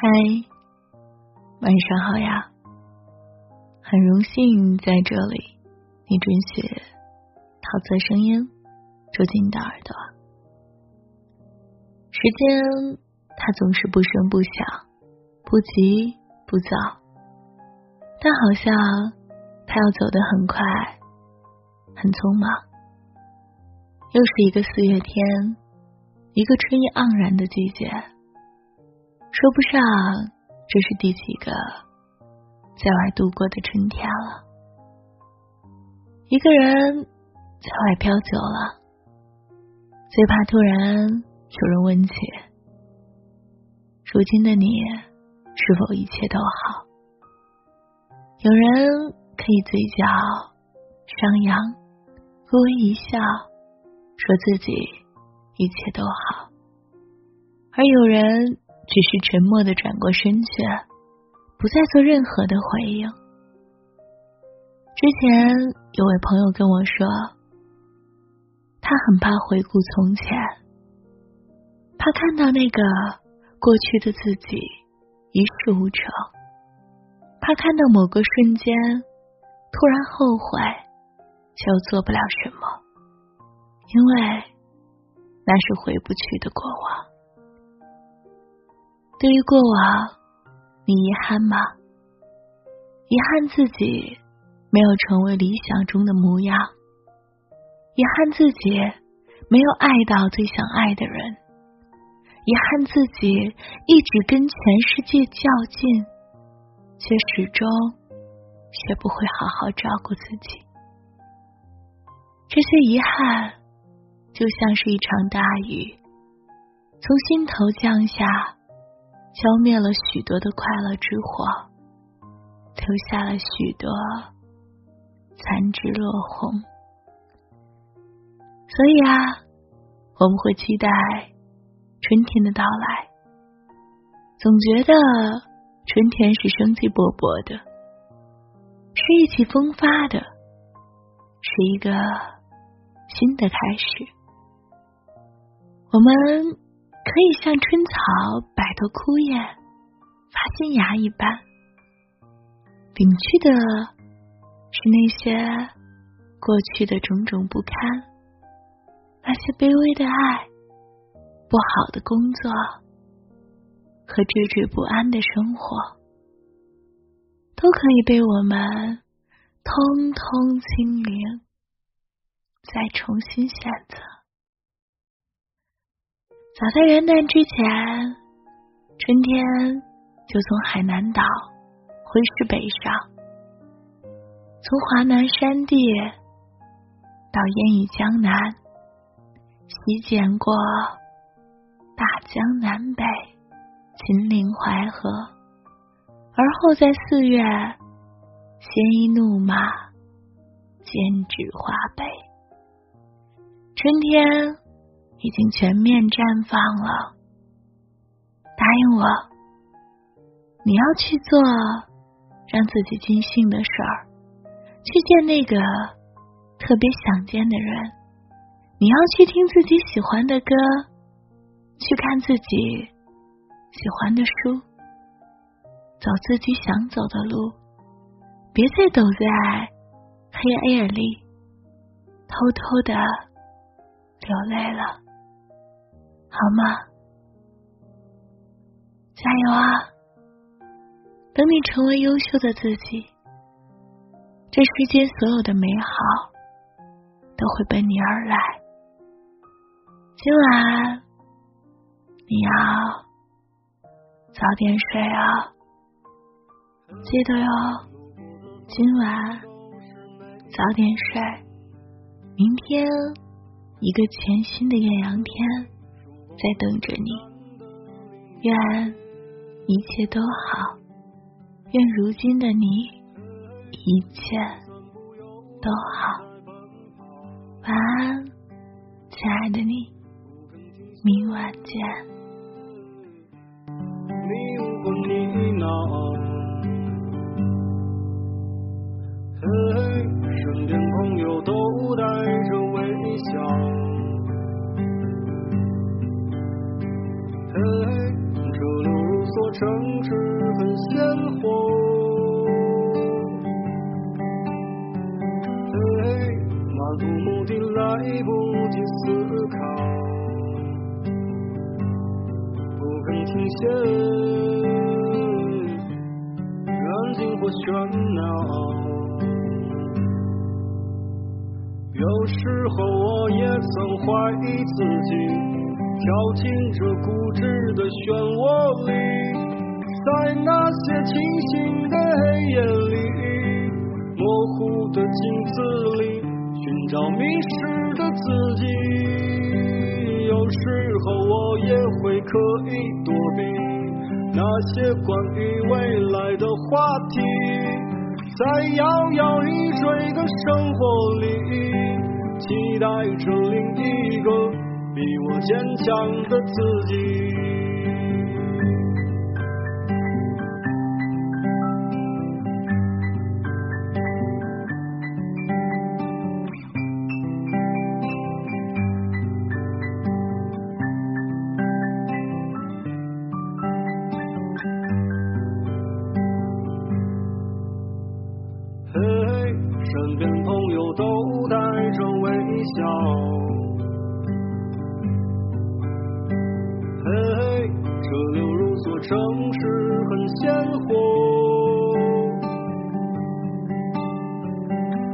嗨，晚上好呀！很荣幸在这里，你准许桃色声音住进你的耳朵。时间它总是不声不响，不急不躁，但好像它要走得很快，很匆忙。又是一个四月天，一个春意盎然的季节。说不上这是第几个在外度过的春天了。一个人在外漂久了，最怕突然有人问起：如今的你是否一切都好？有人可以嘴角上扬，微微一笑，说自己一切都好，而有人。只是沉默的转过身去，不再做任何的回应。之前有位朋友跟我说，他很怕回顾从前，怕看到那个过去的自己一事无成，怕看到某个瞬间突然后悔，却又做不了什么，因为那是回不去的过往。对于过往，你遗憾吗？遗憾自己没有成为理想中的模样，遗憾自己没有爱到最想爱的人，遗憾自己一直跟全世界较劲，却始终学不会好好照顾自己。这些遗憾就像是一场大雨，从心头降下。浇灭了许多的快乐之火，留下了许多残枝落红。所以啊，我们会期待春天的到来，总觉得春天是生机勃勃的，是意气风发的，是一个新的开始。我们。可以像春草摆脱枯叶、发新芽一般，摒去的是那些过去的种种不堪，那些卑微的爱、不好的工作和惴惴不安的生活，都可以被我们通通清零，再重新选择。早在元旦之前，春天就从海南岛挥师北上，从华南山地到烟雨江南，席卷过大江南北、秦岭淮河，而后在四月鲜衣怒马，剑指华北，春天。已经全面绽放了。答应我，你要去做让自己尽兴的事儿，去见那个特别想见的人。你要去听自己喜欢的歌，去看自己喜欢的书，走自己想走的路。别再躲在黑夜里，偷偷的流泪了。好吗？加油啊！等你成为优秀的自己，这世间所有的美好都会奔你而来。今晚你要早点睡哦，记得哟。今晚早点睡，明天一个全新的艳阳天。在等着你，愿一切都好，愿如今的你一切都好。晚安，亲爱的你，明晚见。去思考，不肯停歇，安静或喧闹。有时候我也曾怀疑自己。跳进这固执的漩涡里，在那些清醒的黑夜里，模糊的镜子里寻找迷失的自己。有时候我也会刻意躲避那些关于未来的话题，在摇摇欲坠的生活里，期待着另一个。比我坚强的自己。城市很鲜活，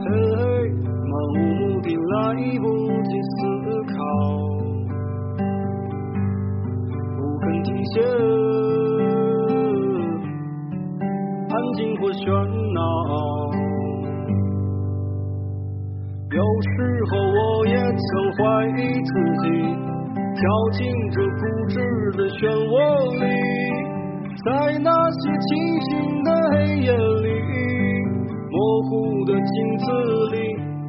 嘿，漫无目的，来不及思考，不肯停歇，安静或喧闹。有时候我也曾怀疑自己，跳进这固执的漩涡。在那些清醒的黑夜里，模糊的镜子里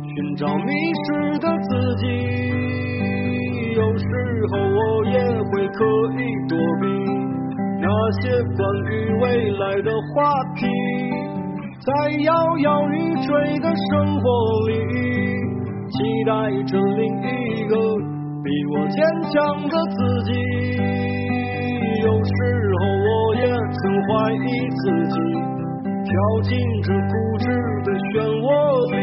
寻找迷失的自己。有时候我也会刻意躲避那些关于未来的话题，在摇摇欲坠的生活里，期待着另一个比我坚强的自己。有时候怀疑自己，跳进这固执的漩涡里，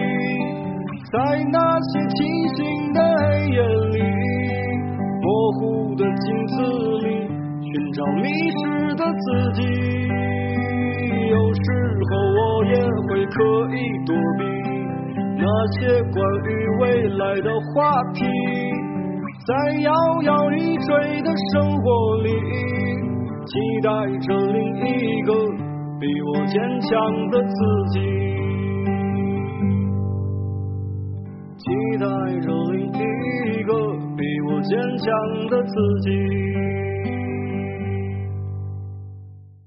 在那些清醒的黑夜里，模糊的镜子里寻找迷失的自己。有时候我也会刻意躲避那些关于未来的话题，在摇摇欲坠的生活里。期待着另一比我坚强的自己，期待着另一个比我坚强的自己。